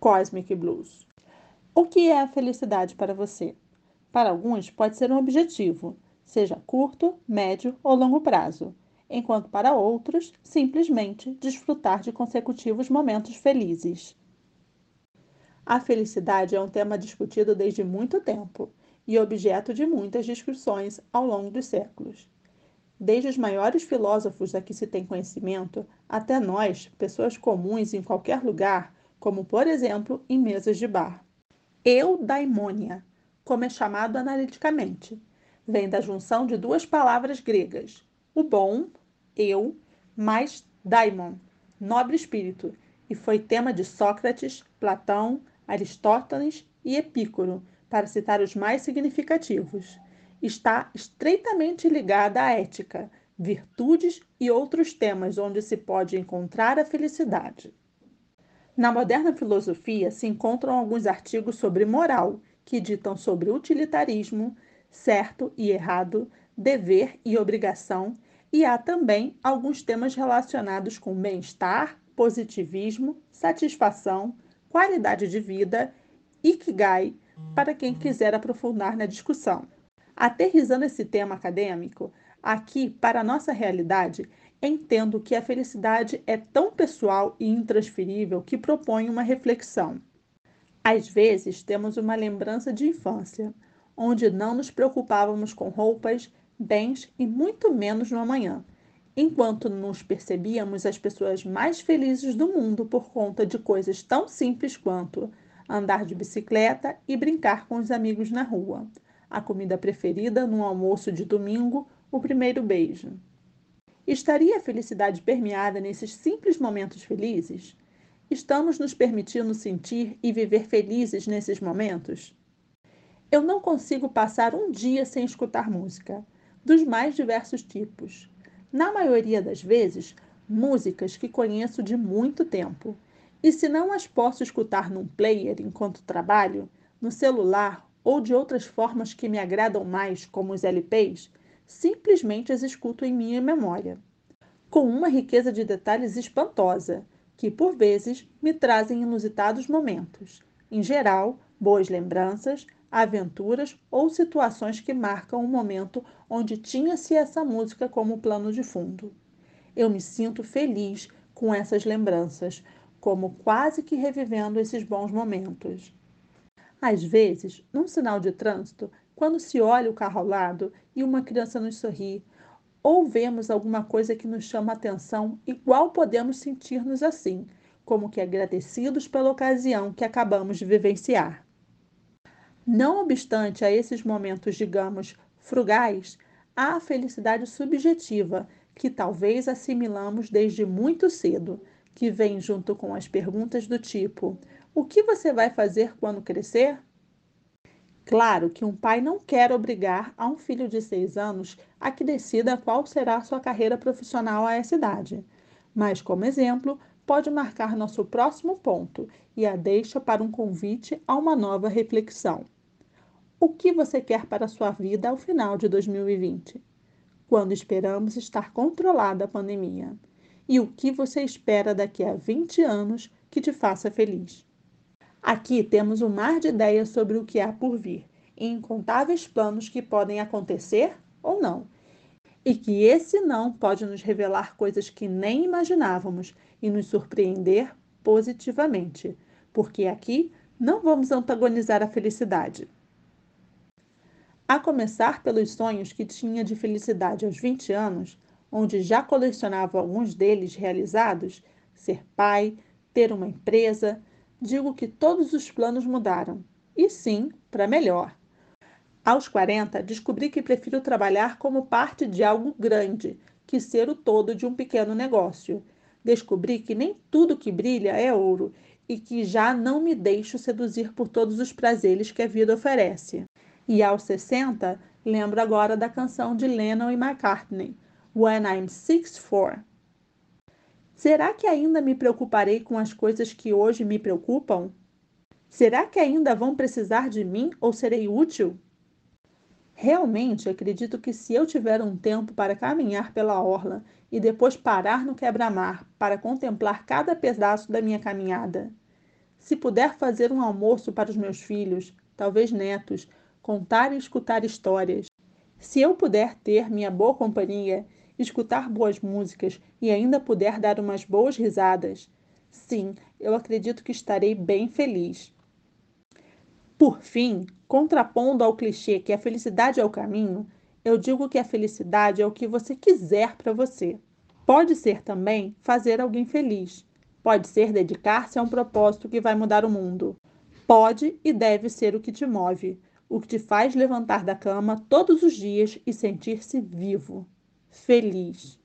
Cosmic Blues. O que é a felicidade para você? Para alguns, pode ser um objetivo, seja curto, médio ou longo prazo, enquanto para outros, simplesmente desfrutar de consecutivos momentos felizes. A felicidade é um tema discutido desde muito tempo e objeto de muitas discussões ao longo dos séculos. Desde os maiores filósofos a que se tem conhecimento, até nós, pessoas comuns em qualquer lugar, como por exemplo em mesas de bar. Eudaimonia, como é chamado analiticamente, vem da junção de duas palavras gregas, o bom, eu, mais daimon, nobre espírito, e foi tema de Sócrates, Platão, Aristóteles e Epicuro, para citar os mais significativos. Está estreitamente ligada à ética, virtudes e outros temas onde se pode encontrar a felicidade. Na moderna filosofia se encontram alguns artigos sobre moral, que ditam sobre utilitarismo, certo e errado, dever e obrigação, e há também alguns temas relacionados com bem-estar, positivismo, satisfação, qualidade de vida, ikigai, para quem quiser aprofundar na discussão. Aterrizando esse tema acadêmico, aqui, para a nossa realidade, entendo que a felicidade é tão pessoal e intransferível que propõe uma reflexão. Às vezes, temos uma lembrança de infância, onde não nos preocupávamos com roupas, bens e muito menos no amanhã, enquanto nos percebíamos as pessoas mais felizes do mundo por conta de coisas tão simples quanto andar de bicicleta e brincar com os amigos na rua, a comida preferida no almoço de domingo, o primeiro beijo. Estaria a felicidade permeada nesses simples momentos felizes? Estamos nos permitindo sentir e viver felizes nesses momentos? Eu não consigo passar um dia sem escutar música, dos mais diversos tipos. Na maioria das vezes, músicas que conheço de muito tempo. E se não as posso escutar num player enquanto trabalho, no celular ou de outras formas que me agradam mais, como os LPs, simplesmente as escuto em minha memória, com uma riqueza de detalhes espantosa, que por vezes me trazem inusitados momentos. Em geral, boas lembranças, aventuras ou situações que marcam um momento onde tinha-se essa música como plano de fundo. Eu me sinto feliz com essas lembranças, como quase que revivendo esses bons momentos. Às vezes, num sinal de trânsito, quando se olha o carro ao lado e uma criança nos sorri, ou vemos alguma coisa que nos chama a atenção, igual podemos sentir-nos assim, como que agradecidos pela ocasião que acabamos de vivenciar. Não obstante a esses momentos, digamos, frugais, há a felicidade subjetiva, que talvez assimilamos desde muito cedo, que vem junto com as perguntas do tipo: o que você vai fazer quando crescer? Claro que um pai não quer obrigar a um filho de seis anos a que decida qual será sua carreira profissional a essa idade, mas, como exemplo, pode marcar nosso próximo ponto e a deixa para um convite a uma nova reflexão. O que você quer para a sua vida ao final de 2020? Quando esperamos estar controlada a pandemia? E o que você espera daqui a 20 anos que te faça feliz? Aqui temos um mar de ideias sobre o que há por vir e incontáveis planos que podem acontecer ou não. E que esse não pode nos revelar coisas que nem imaginávamos e nos surpreender positivamente, porque aqui não vamos antagonizar a felicidade. A começar pelos sonhos que tinha de felicidade aos 20 anos, onde já colecionava alguns deles realizados, ser pai, ter uma empresa, digo que todos os planos mudaram. E sim, para melhor. Aos 40, descobri que prefiro trabalhar como parte de algo grande que ser o todo de um pequeno negócio. Descobri que nem tudo que brilha é ouro e que já não me deixo seduzir por todos os prazeres que a vida oferece. E aos 60, lembro agora da canção de Lennon e McCartney, When I'm 64. Será que ainda me preocuparei com as coisas que hoje me preocupam? Será que ainda vão precisar de mim ou serei útil? Realmente acredito que se eu tiver um tempo para caminhar pela orla e depois parar no quebra-mar para contemplar cada pedaço da minha caminhada, Se puder fazer um almoço para os meus filhos, talvez netos, contar e escutar histórias. Se eu puder ter minha boa companhia, escutar boas músicas e ainda puder dar umas boas risadas, sim, eu acredito que estarei bem feliz. Por fim, contrapondo ao clichê que a felicidade é o caminho, eu digo que a felicidade é o que você quiser para você. Pode ser também fazer alguém feliz. Pode ser dedicar-se a um propósito que vai mudar o mundo. Pode e deve ser o que te move, o que te faz levantar da cama todos os dias e sentir-se vivo, feliz.